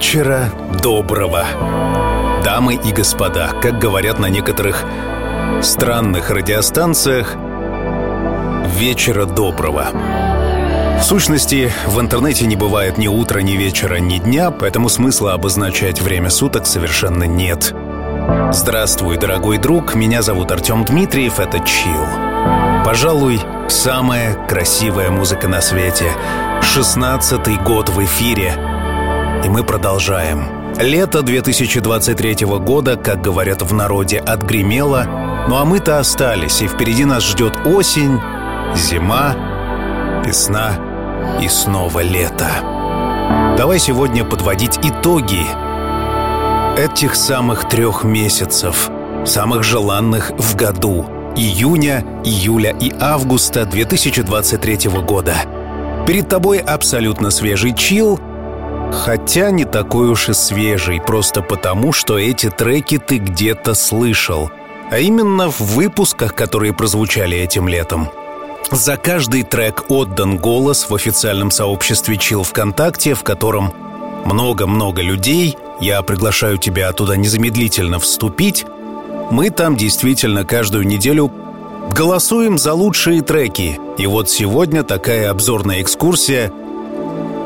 Вечера доброго. Дамы и господа, как говорят на некоторых странных радиостанциях, вечера доброго. В сущности, в интернете не бывает ни утра, ни вечера, ни дня, поэтому смысла обозначать время суток совершенно нет. Здравствуй, дорогой друг, меня зовут Артем Дмитриев, это Chill. Пожалуй, самая красивая музыка на свете. Шестнадцатый год в эфире. И мы продолжаем. Лето 2023 года, как говорят в народе, отгремело, ну а мы-то остались, и впереди нас ждет осень, зима, весна и снова лето. Давай сегодня подводить итоги этих самых трех месяцев, самых желанных в году – июня, июля и августа 2023 года. Перед тобой абсолютно свежий чил, хотя не такой уж и свежий, просто потому, что эти треки ты где-то слышал, а именно в выпусках, которые прозвучали этим летом – за каждый трек отдан голос в официальном сообществе Chill ВКонтакте, в котором много-много людей. Я приглашаю тебя туда незамедлительно вступить. Мы там действительно каждую неделю голосуем за лучшие треки. И вот сегодня такая обзорная экскурсия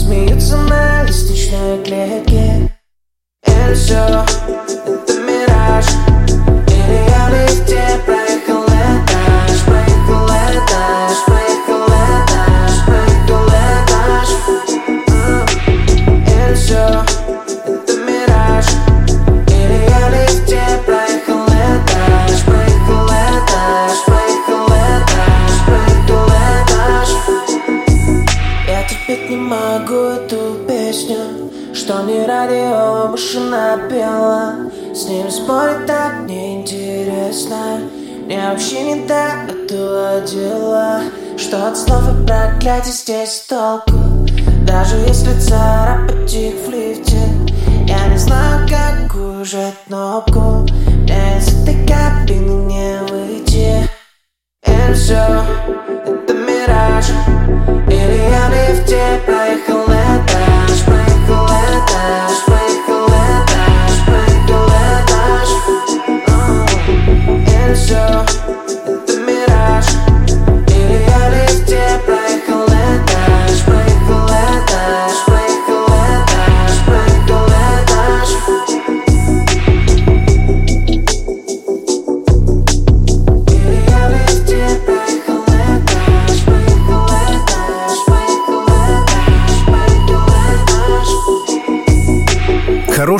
смеются на лестничной клетке И все, это мираж машина пела С ним спорить так неинтересно. Мне вообще не до этого дела Что от слов и проклятий здесь толку. Даже если царапать их в лифте Я не знаю, как уже кнопку. Мне из этой кабины не выйти. И все, это мираж. Или я в лифте проехал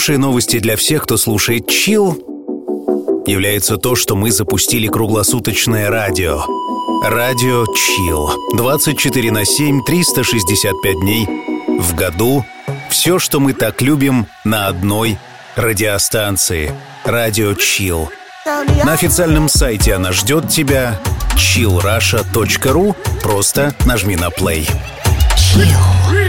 Хорошие новости для всех, кто слушает Chill, является то, что мы запустили круглосуточное радио. Радио Chill. 24 на 7, 365 дней в году. Все, что мы так любим на одной радиостанции. Радио Chill. На официальном сайте она ждет тебя chillrusha.ru. Просто нажми на play. Batiscata,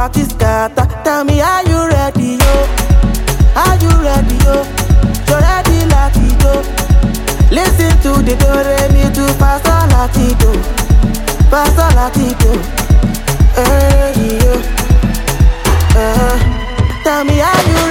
party scatter. Tell me, are you ready, yo? Are you ready, yo? You ready, latido? Listen to the do re mi do latido, fa sol latido. Hey, yo. Uh, tell me, are you ready,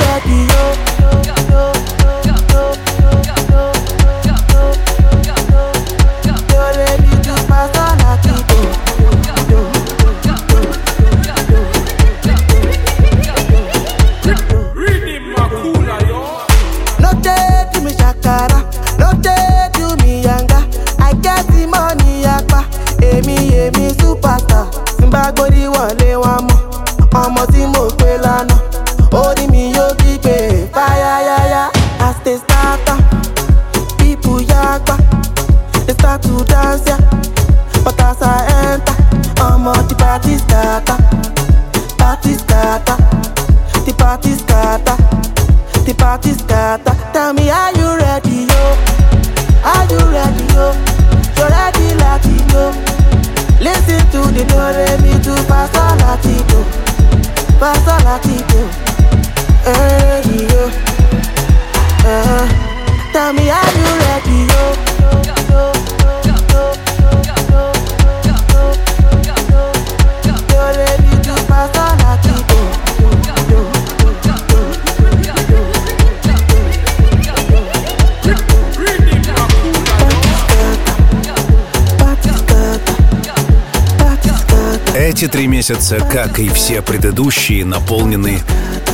Эти три месяца, как и все предыдущие, наполнены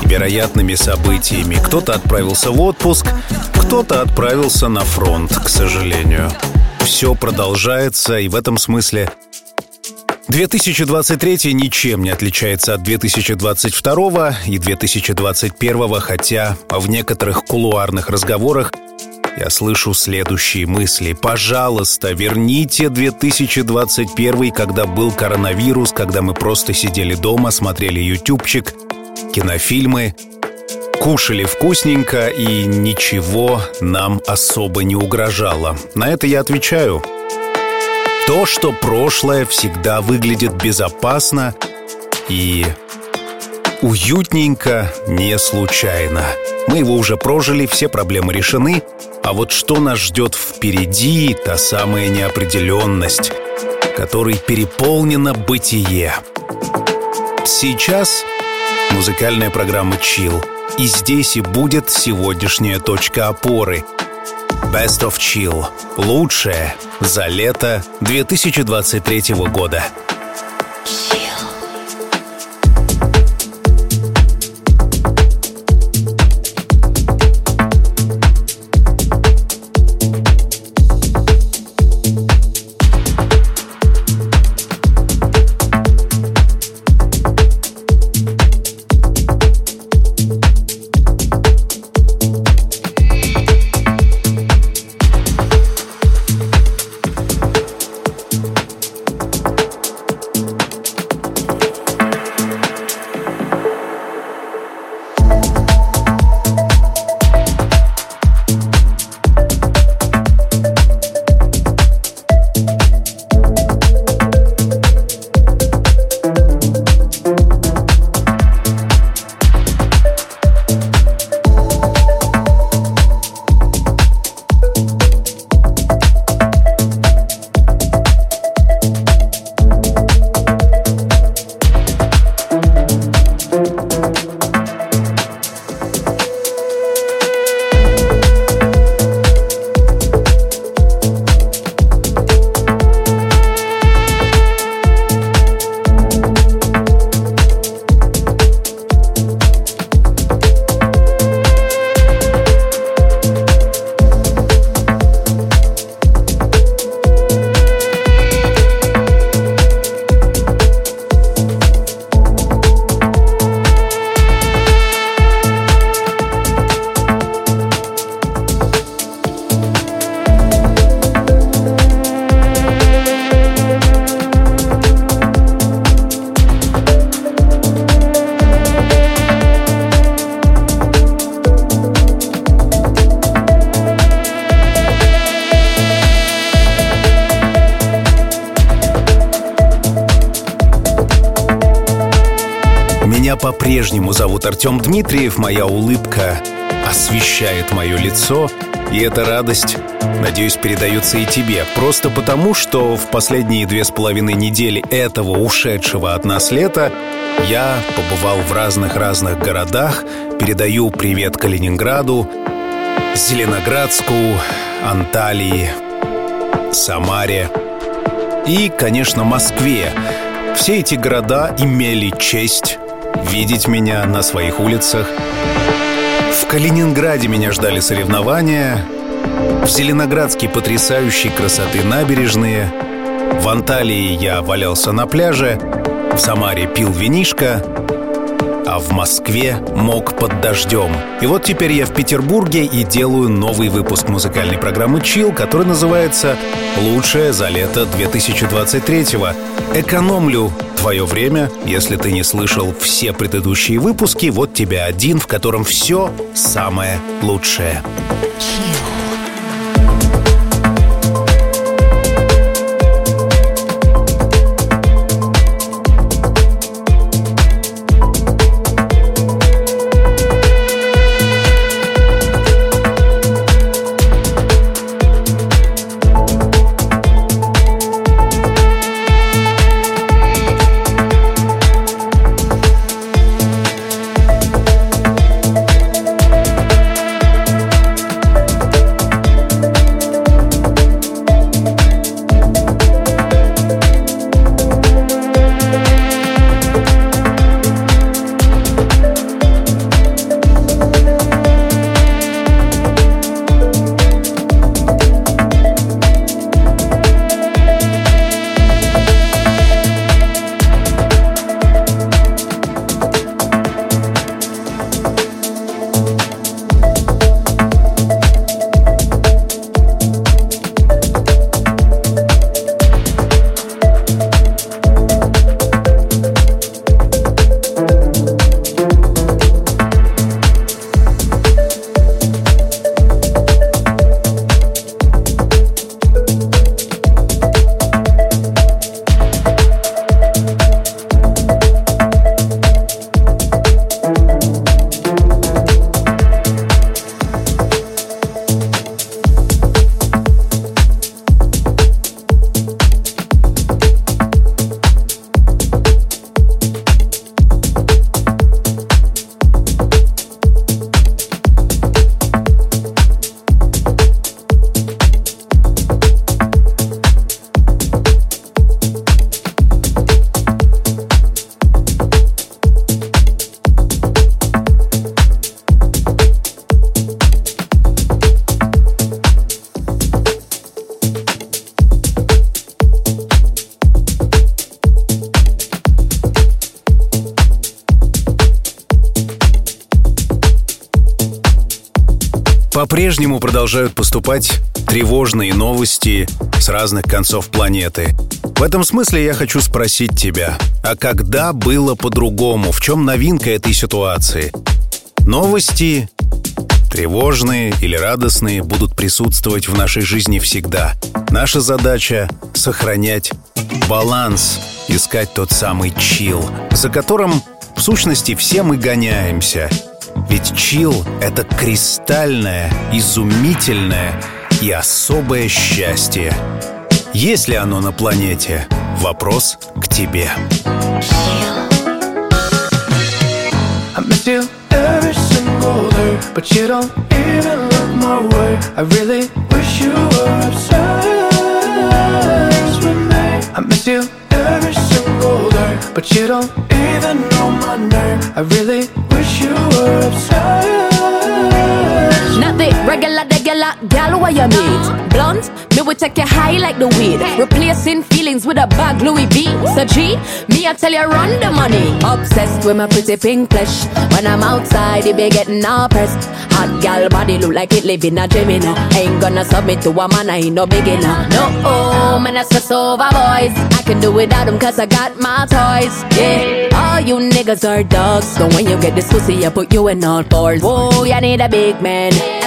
невероятными событиями. Кто-то отправился в отпуск, кто-то отправился на фронт, к сожалению. Все продолжается, и в этом смысле 2023 ничем не отличается от 2022 и 2021, хотя в некоторых кулуарных разговорах я слышу следующие мысли. Пожалуйста, верните 2021, когда был коронавирус, когда мы просто сидели дома, смотрели ютубчик, кинофильмы, кушали вкусненько и ничего нам особо не угрожало. На это я отвечаю. То, что прошлое всегда выглядит безопасно и уютненько, не случайно. Мы его уже прожили, все проблемы решены, а вот что нас ждет впереди, та самая неопределенность, которой переполнено бытие. Сейчас музыкальная программа «Чил», и здесь и будет сегодняшняя точка опоры — Best of Chill. Лучшее за лето 2023 года. Зовут Артем Дмитриев, моя улыбка освещает мое лицо, и эта радость, надеюсь, передается и тебе. Просто потому, что в последние две с половиной недели этого ушедшего от нас лета я побывал в разных-разных городах, передаю привет Калининграду, Зеленоградску, Анталии, Самаре и, конечно, Москве. Все эти города имели честь видеть меня на своих улицах. В Калининграде меня ждали соревнования, в Зеленоградске потрясающей красоты набережные, в Анталии я валялся на пляже, в Самаре пил винишко, а в Москве мог под дождем. И вот теперь я в Петербурге и делаю новый выпуск музыкальной программы Chill, который называется «Лучшее за лето 2023-го». Экономлю твое время, если ты не слышал все предыдущие выпуски, вот тебе один, в котором все самое лучшее. Chill. По-прежнему продолжают поступать тревожные новости с разных концов планеты. В этом смысле я хочу спросить тебя, а когда было по-другому? В чем новинка этой ситуации? Новости, тревожные или радостные, будут присутствовать в нашей жизни всегда. Наша задача — сохранять баланс, искать тот самый чил, за которым, в сущности, все мы гоняемся — ведь чил — это кристальное, изумительное и особое счастье. Есть ли оно на планете? Вопрос к тебе. I miss you every single day But you don't even know my name. I really wish you were obsessed Not the regular, regular gal where you meet? Blunt, me will take you high like the weed. Replacing feelings with a bag Louis V. So G, me I tell you run the money. Obsessed with my pretty pink flesh. When I'm outside, it be getting all pressed Hot gal body look like it live in a dream, you Ain't gonna submit to a man, I ain't no beginner. No, oh, man, I stress over boys. I can do without them cause I got my toys, yeah. All you niggas are dogs. So when you get this pussy, I put you in all fours. Whoa, you need a big man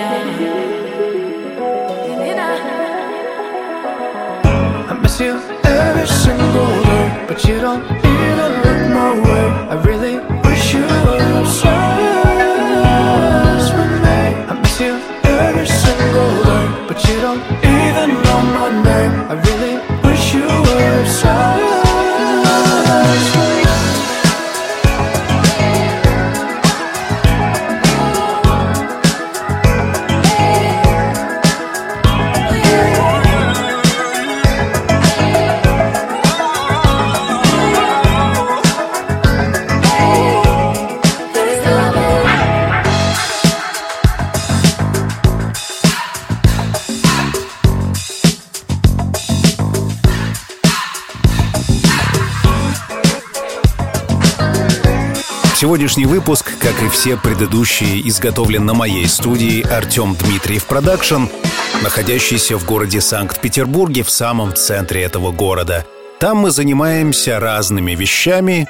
I miss you every single day, but you don't even my. I really wish you me. I miss you every single day, but you don't even know my name. I really Сегодняшний выпуск, как и все предыдущие, изготовлен на моей студии Артем Дмитриев Продакшн, находящийся в городе Санкт-Петербурге в самом центре этого города. Там мы занимаемся разными вещами,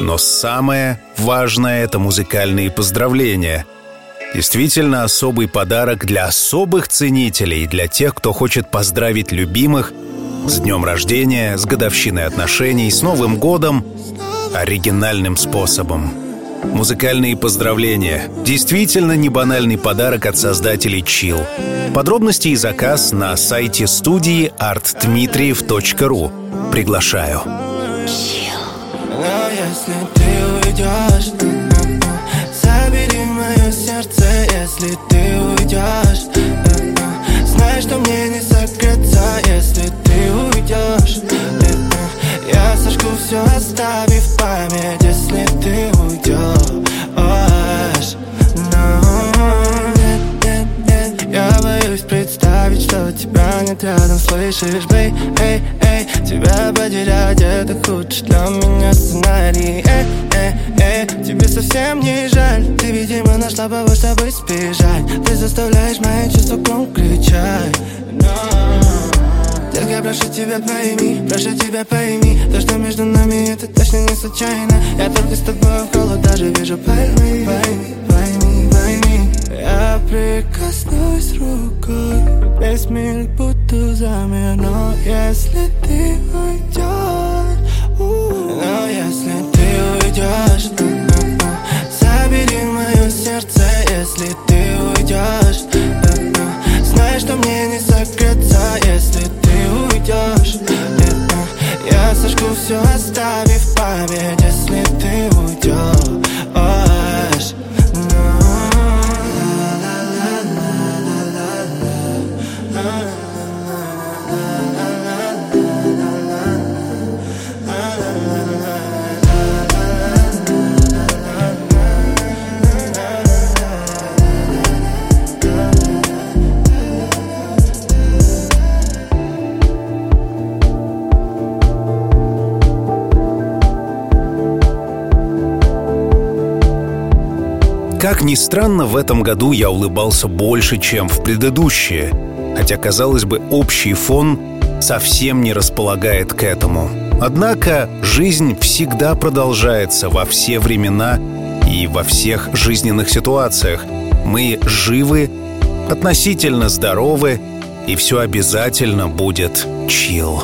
но самое важное — это музыкальные поздравления. Действительно особый подарок для особых ценителей, для тех, кто хочет поздравить любимых с днем рождения, с годовщиной отношений, с Новым годом, оригинальным способом. Музыкальные поздравления. Действительно не банальный подарок от создателей Chill. Подробности и заказ на сайте студии artdmitriev.ru. Приглашаю. Забери мое сердце, если ты уйдешь. Знай, что мне не согреться, если ты уйдешь. Сожгу все, оставив память, если ты уйдешь. Но нет, нет, нет, я боюсь представить, что тебя нет рядом, слышишь, бей, эй, эй, тебя потерять, это худший для меня сценарий, эй, эй, эй, тебе совсем не жаль, ты, видимо, нашла повод, чтобы сбежать, ты заставляешь мои чувства кричать, но... Детка, прошу тебя пойми, прошу тебя пойми То, что между нами, это точно не случайно. Я только с тобой в холод даже вижу. Пойми Пойми, пойми, пойми. Я прикоснусь рукой Весь мир будто замер. Но если ты уйдешь Но если ты уйдешь Забери мое сердце, если ты ни странно, в этом году я улыбался больше, чем в предыдущие. Хотя, казалось бы, общий фон совсем не располагает к этому. Однако жизнь всегда продолжается во все времена и во всех жизненных ситуациях. Мы живы, относительно здоровы, и все обязательно будет чил.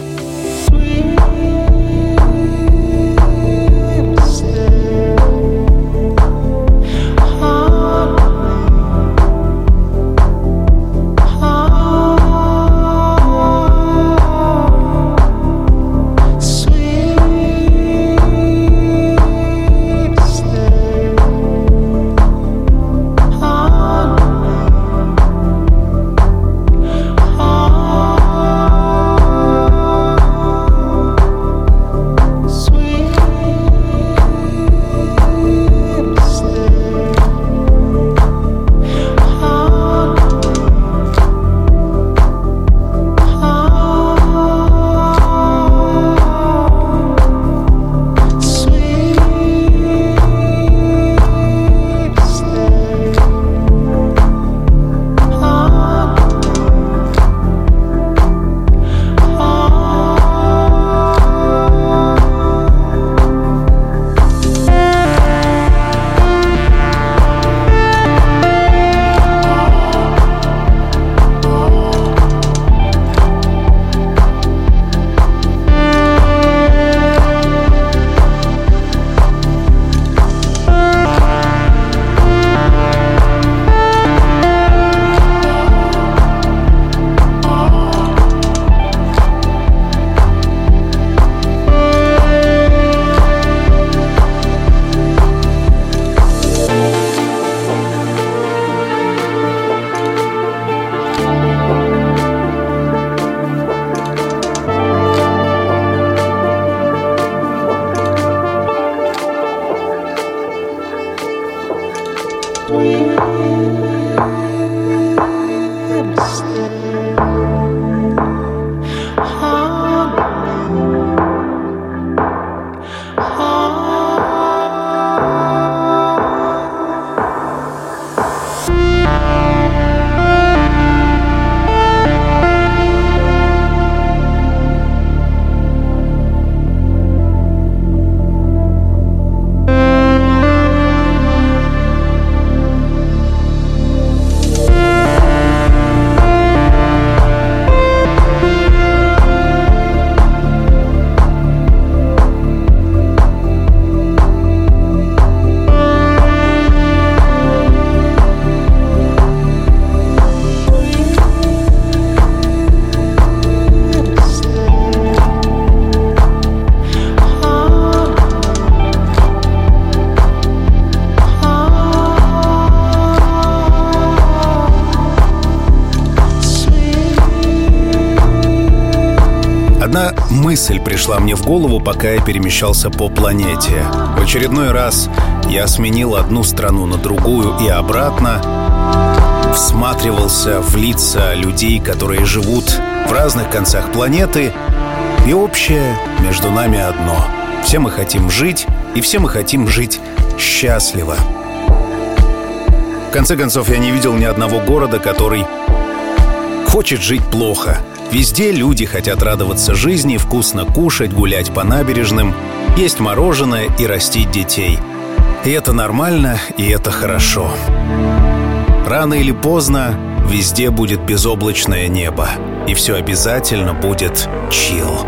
Мысль пришла мне в голову, пока я перемещался по планете. В очередной раз я сменил одну страну на другую и обратно, всматривался в лица людей, которые живут в разных концах планеты, и общее между нами одно. Все мы хотим жить, и все мы хотим жить счастливо. В конце концов, я не видел ни одного города, который хочет жить плохо. Везде люди хотят радоваться жизни, вкусно кушать, гулять по набережным, есть мороженое и растить детей. И это нормально, и это хорошо. Рано или поздно везде будет безоблачное небо, и все обязательно будет чил.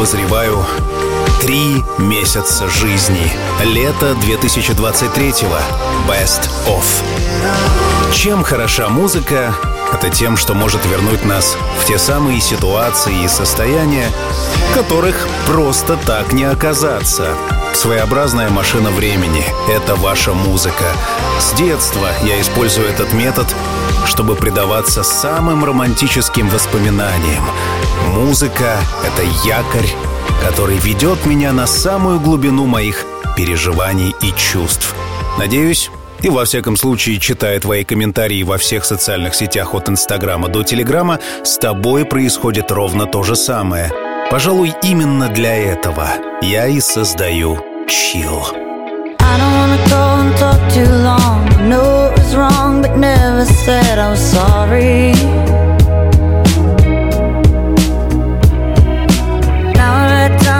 Обозреваю три месяца жизни. Лето 2023-го. Best of. Чем хороша музыка? Это тем, что может вернуть нас в те самые ситуации и состояния, которых просто так не оказаться. Своеобразная машина времени — это ваша музыка. С детства я использую этот метод, чтобы предаваться самым романтическим воспоминаниям. Музыка — это якорь, который ведет меня на самую глубину моих переживаний и чувств. Надеюсь, и во всяком случае, читая твои комментарии во всех социальных сетях от Инстаграма до Телеграма, с тобой происходит ровно то же самое. Пожалуй, именно для этого я и создаю чил. I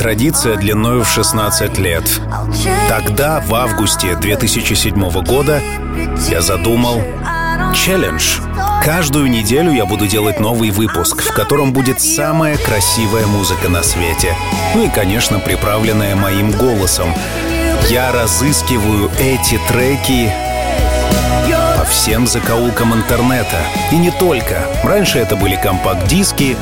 традиция длиною в 16 лет. Тогда, в августе 2007 года, я задумал челлендж. Каждую неделю я буду делать новый выпуск, в котором будет самая красивая музыка на свете. Ну и, конечно, приправленная моим голосом. Я разыскиваю эти треки по всем закоулкам интернета. И не только. Раньше это были компакт-диски,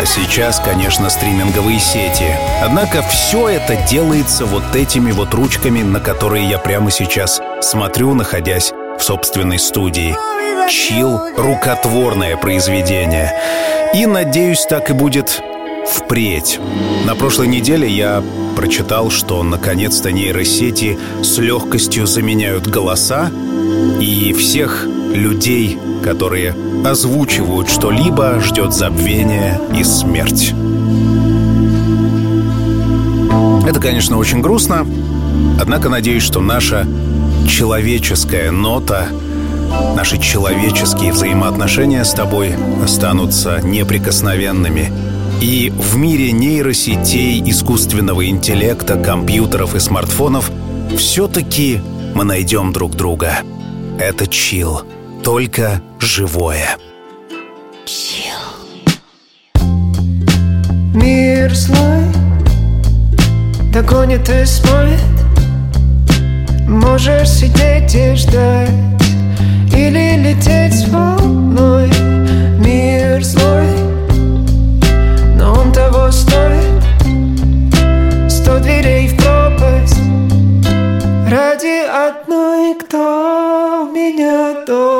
а сейчас, конечно, стриминговые сети. Однако все это делается вот этими вот ручками, на которые я прямо сейчас смотрю, находясь в собственной студии. Чил — рукотворное произведение. И, надеюсь, так и будет впредь. На прошлой неделе я прочитал, что наконец-то нейросети с легкостью заменяют голоса, и всех людей, которые озвучивают что-либо, ждет забвение и смерть. Это, конечно, очень грустно, однако надеюсь, что наша человеческая нота, наши человеческие взаимоотношения с тобой останутся неприкосновенными. И в мире нейросетей, искусственного интеллекта, компьютеров и смартфонов все-таки мы найдем друг друга. Это чил, только живое. Мир злой Догонит и смоет Можешь сидеть и ждать Или лететь с волной. Мир злой Но он того стоит. Сто дверей в пропасть Ради одной, кто меня дома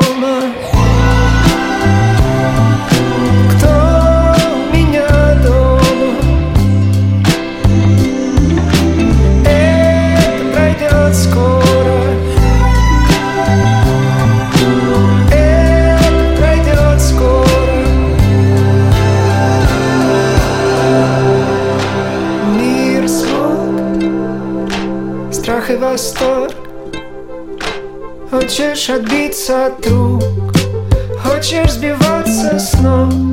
Хочешь отбиться от рук Хочешь сбиваться с ног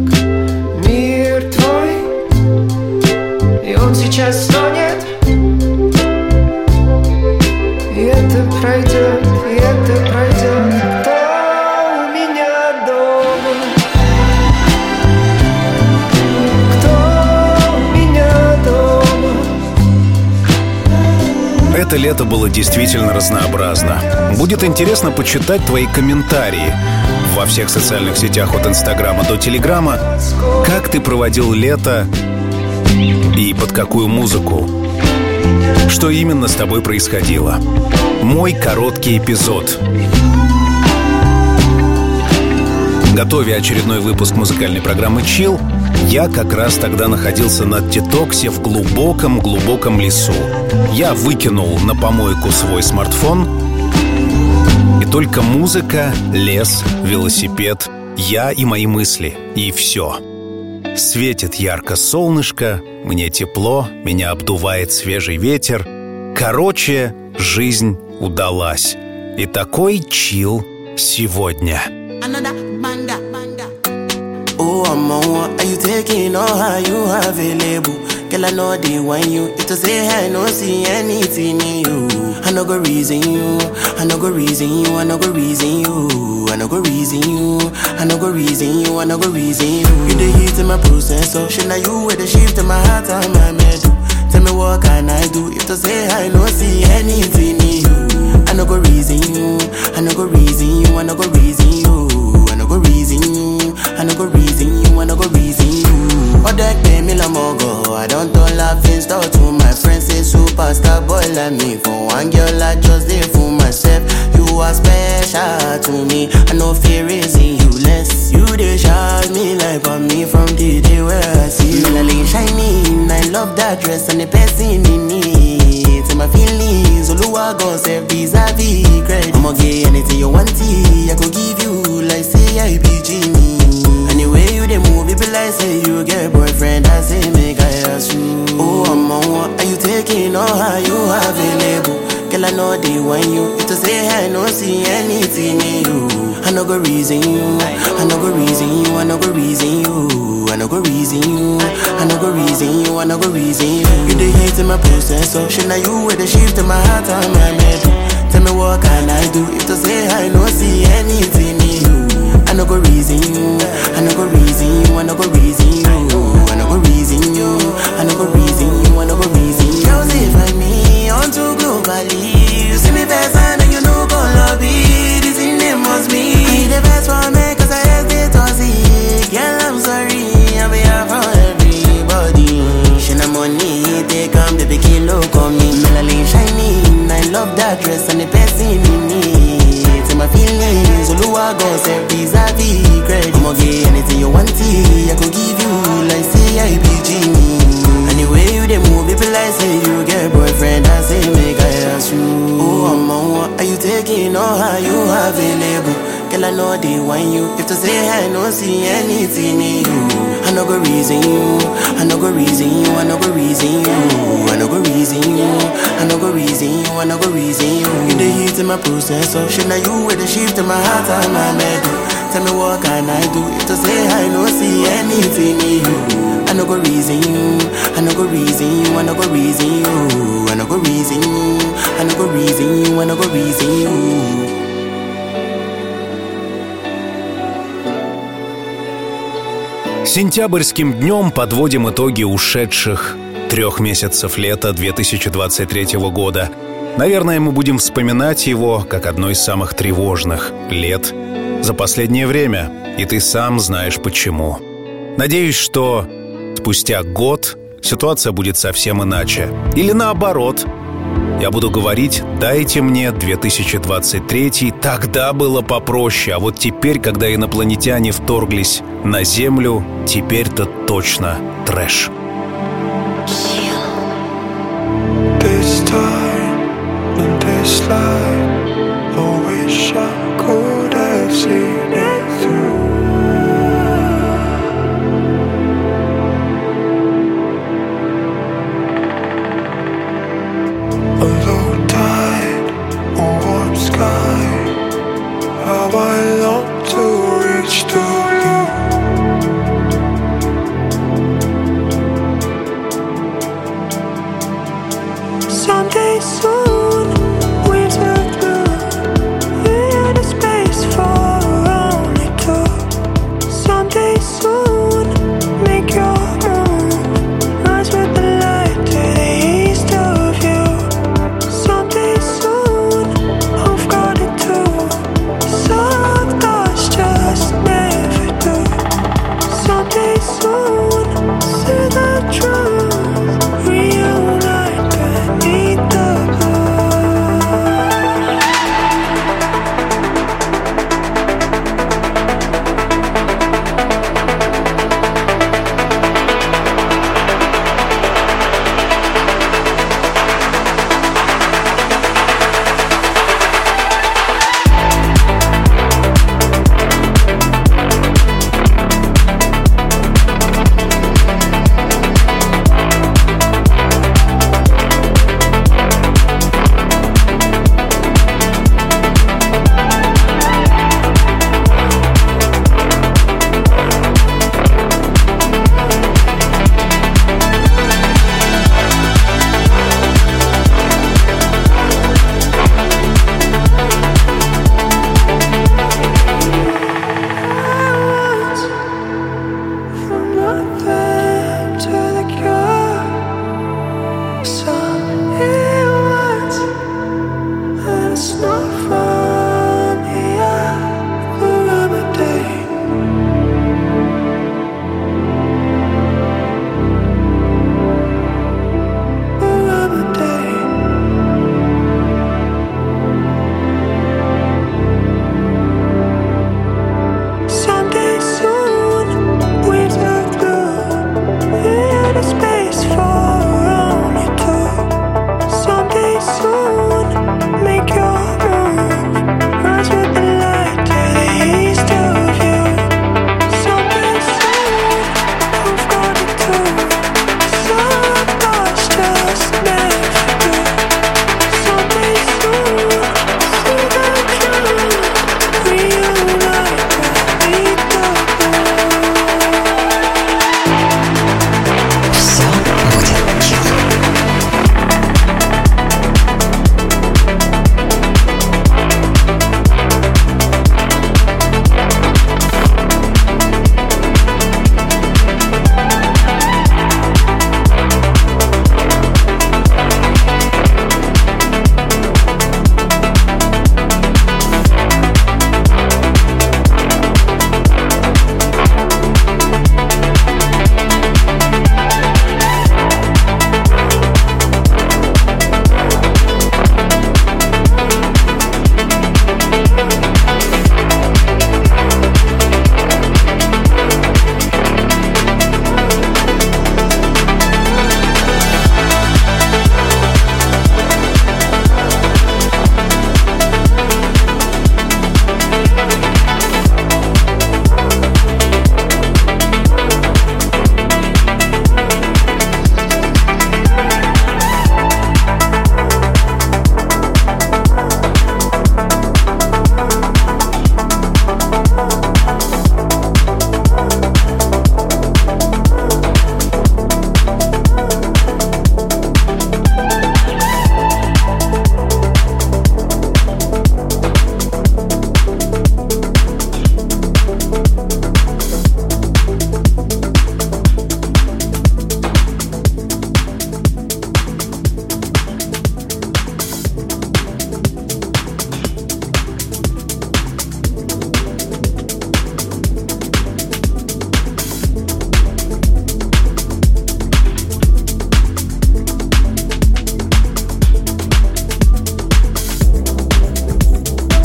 Это лето было действительно разнообразно. Будет интересно почитать твои комментарии во всех социальных сетях от Инстаграма до Телеграма. Как ты проводил лето и под какую музыку? Что именно с тобой происходило? Мой короткий эпизод. Готовя очередной выпуск музыкальной программы Chill, я как раз тогда находился на детоксе в глубоком-глубоком лесу. Я выкинул на помойку свой смартфон, и только музыка, лес, велосипед, я и мои мысли, и все. Светит ярко солнышко, мне тепло, меня обдувает свежий ветер. Короче, жизнь удалась. И такой чил сегодня. Another. Oh, I'm on. Are you taking all how you available? Girl, I know they want you. If to say I no see anything in you. I no go reason you. I no go reason you. I no go reason you. I no go reason you. I no go reason you. I no go reason you. You the heat in my processor. Oh. Should now you with the shift in my heart and my metal. Tell me what can I do if to say I no see anything in you. I no go reason you, I no go reason you, I no go reason you, you. Other pay me la mogo, I don't turn laughing stock to my friends say superstar boy like me. For one girl I just did for myself. You are special to me, I no fear raising you less. You dey shout me like on me from the day where I see you. Like shining, I love that dress and the person in it. To my feelings, Oluwa gon serve vis-a-vis credit. I'ma get anything you want, I could give you like say I be genie. Anyway you dey move, it be like say you get taking or are you available? Girl, I know they want you. If to say I no see anything in you, I no go reason you. I no go reason you. I no go reason you. I no go reason you. I no go reason you. I no go reason you. You the hate in my process, so should now you with the shift in my heart and my middle. Tell me what can I do if to say I no see anything in you. I no go reason you. I no go reason you. I no go reason you. I no go reason you. I no go reason you. I no go reason globally, you see me best and you know go lobby. This in it must be the best for me 'cause I hesitate to see. Girl, I'm sorry. I'm here for everybody. Na money, take come baby kilo come me. Melanin shining, I love that dress and the person in it. To my feelings, Oluwa gon serve vis-a-vis credit. I'ma get anything you want, it, I could give you like genie. Anyway you dey move, it be like say you get boyfriend. Oh, I'm on are you taking or are you available? Girl, I know they want you. If to say I no see anything in you, I no go reason you. I no go reason you. I no go reason you. I no go reason you. I no go reason you. I no go reason you. You the heat in my process, so should now you with the shift in my heart and my middle. Tell me what can I do if to say I no see anything in you. No go reason you. I no go reason you. I no go reason you. I no go reason you. I no go reason you. I no go reason you. Сентябрьским днем подводим итоги ушедших трех месяцев лета 2023 года. Наверное, мы будем вспоминать его как одно из самых тревожных лет за последнее время, и ты сам знаешь почему. Надеюсь, что спустя год ситуация будет совсем иначе. Или наоборот, я буду говорить, дайте мне 2023, тогда было попроще, а вот теперь, когда инопланетяне вторглись на Землю, теперь-то точно трэш. This time this life,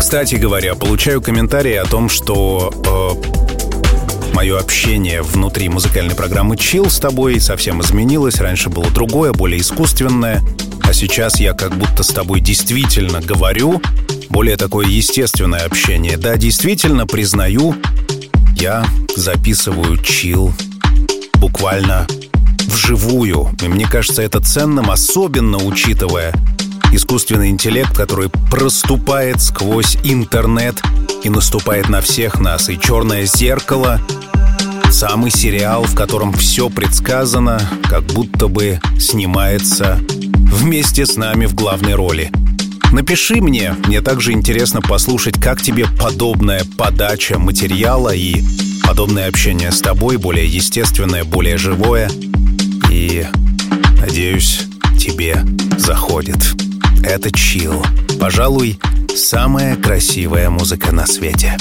Кстати говоря, получаю комментарии о том, что э, мое общение внутри музыкальной программы Chill с тобой совсем изменилось. Раньше было другое, более искусственное. А сейчас я как будто с тобой действительно говорю. Более такое естественное общение. Да, действительно, признаю, я записываю Chill буквально вживую. И мне кажется, это ценным, особенно учитывая искусственный интеллект, который проступает сквозь интернет и наступает на всех нас. И «Черное зеркало» — самый сериал, в котором все предсказано, как будто бы снимается вместе с нами в главной роли. Напиши мне, мне также интересно послушать, как тебе подобная подача материала и подобное общение с тобой, более естественное, более живое. И, надеюсь, тебе заходит. Это чил. Пожалуй, самая красивая музыка на свете.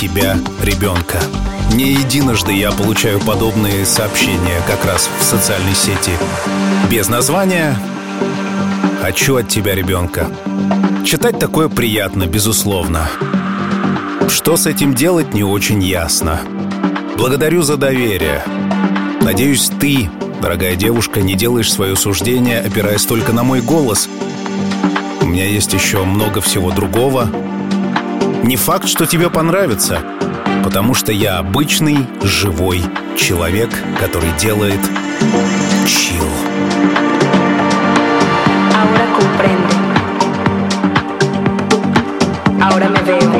Тебя ребенка. Не единожды я получаю подобные сообщения как раз в социальной сети. Без названия «Хочу от тебя ребенка». Читать такое приятно, безусловно. Что с этим делать, не очень ясно. Благодарю за доверие. Надеюсь, ты, дорогая девушка, не делаешь свое суждение, опираясь только на мой голос. У меня есть еще много всего другого. Не факт, что тебе понравится, потому что я обычный, живой человек, который делает чил. Ahora comprendo. Ahora me veo.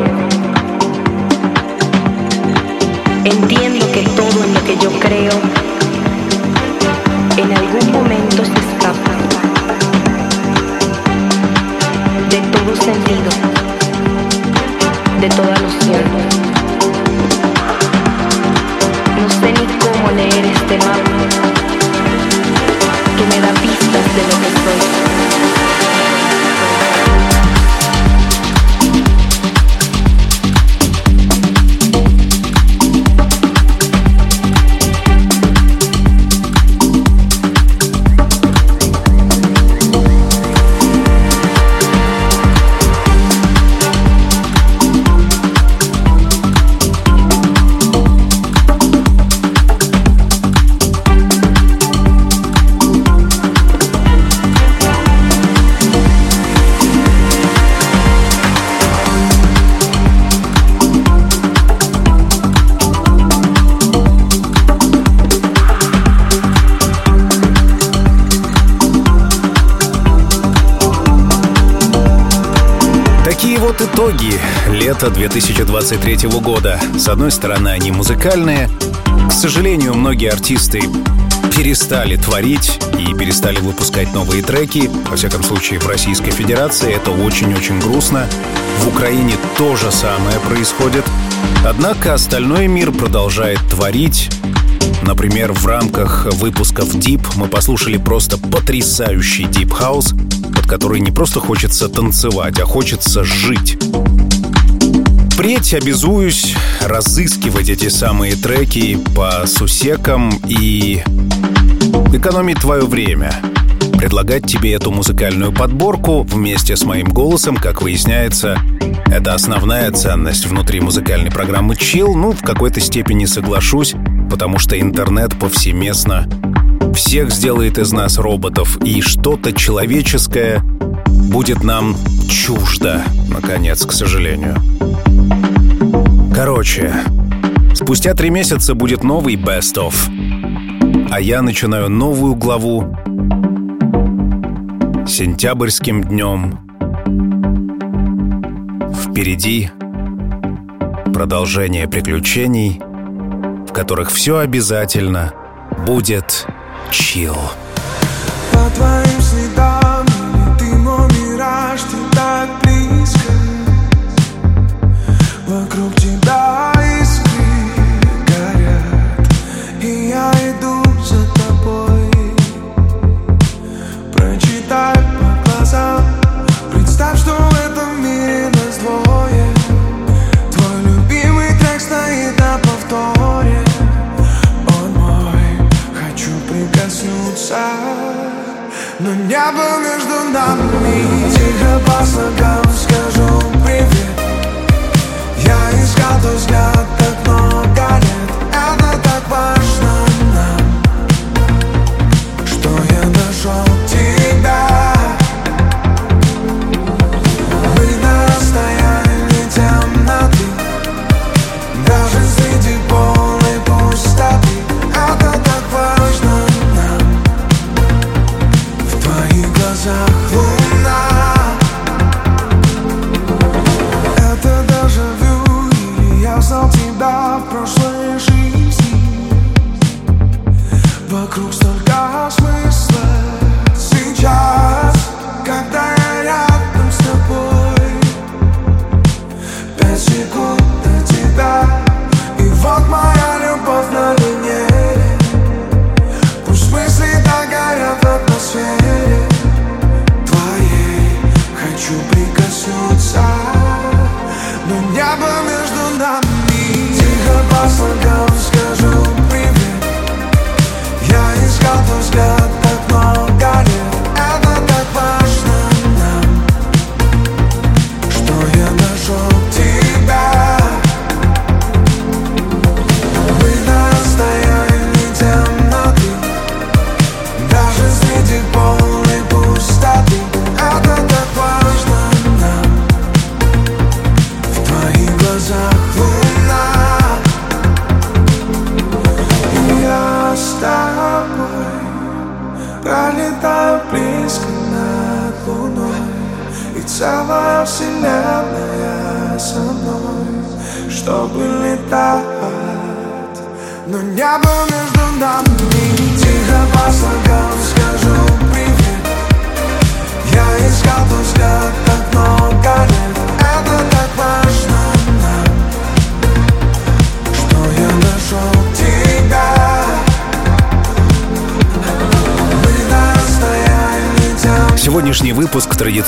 Entiendo que yo creo en algún momento se escapa de todo sentido, de todas los лета 2023 года. С одной стороны, они музыкальные. К сожалению, многие артисты перестали творить и перестали выпускать новые треки. Во всяком случае, в Российской Федерации это очень-очень грустно. В Украине то же самое происходит. Однако остальной мир продолжает творить. Например, в рамках выпусков Deep мы послушали просто потрясающий Deep House, под который не просто хочется танцевать, а хочется жить. Впредь обязуюсь разыскивать эти самые треки по сусекам и экономить твое время. Предлагать тебе эту музыкальную подборку вместе с моим голосом, как выясняется, это основная ценность внутри музыкальной программы Chill. Ну, в какой-то степени соглашусь, потому что интернет повсеместно всех сделает из нас роботов, и что-то человеческое будет нам чуждо, наконец, к сожалению. Короче, спустя три месяца будет новый Best of, а я начинаю новую главу сентябрьским днем. Впереди продолжение приключений, в которых все обязательно будет чил. По твоим прикоснуться Но небо между нами. Тихо по слогам скажу привет. Я искал твой взгляд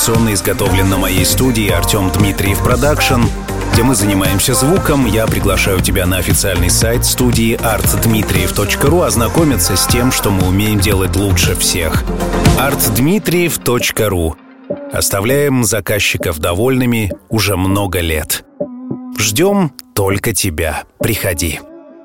традиционно изготовлен на моей студии Артем Дмитриев Продакшн, где мы занимаемся звуком. Я приглашаю тебя на официальный сайт студии artdmitriev.ru ознакомиться с тем, что мы умеем делать лучше всех. artdmitriev.ru Оставляем заказчиков довольными уже много лет. Ждем только тебя. Приходи.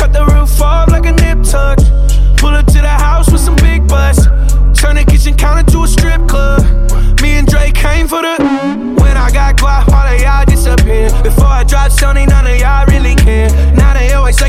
Cut the roof off like a nip tuck. Pull up to the house with some big butts. Turn the kitchen counter to a strip club. Me and Drake came for the. When I got guap, all of y'all disappear. Before I dropped Sony, none of y'all really care. Now they always say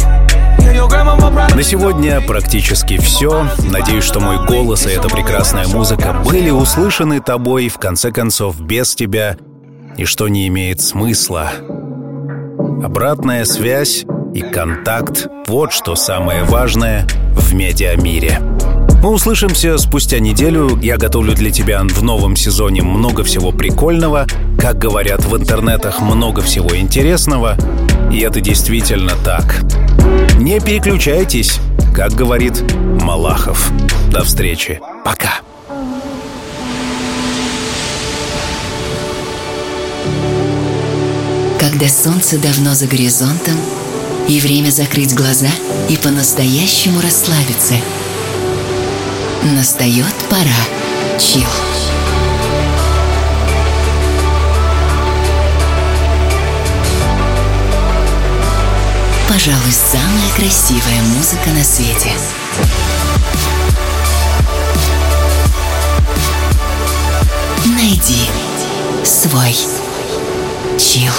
На сегодня практически все. Надеюсь, что мой голос и эта прекрасная музыка были услышаны тобой, в конце концов, без тебя, и что не имеет смысла. Обратная связь и контакт — вот что самое важное в медиамире. Мы услышимся спустя неделю. Я готовлю для тебя в новом сезоне много всего прикольного. Как говорят в интернетах, много всего интересного. И это действительно так. Не переключайтесь, как говорит Малахов. До встречи. Пока. Когда солнце давно за горизонтом, и время закрыть глаза и по-настоящему расслабиться. Настает пора. Чил. пожалуй, самая красивая музыка на свете. Найди свой чил.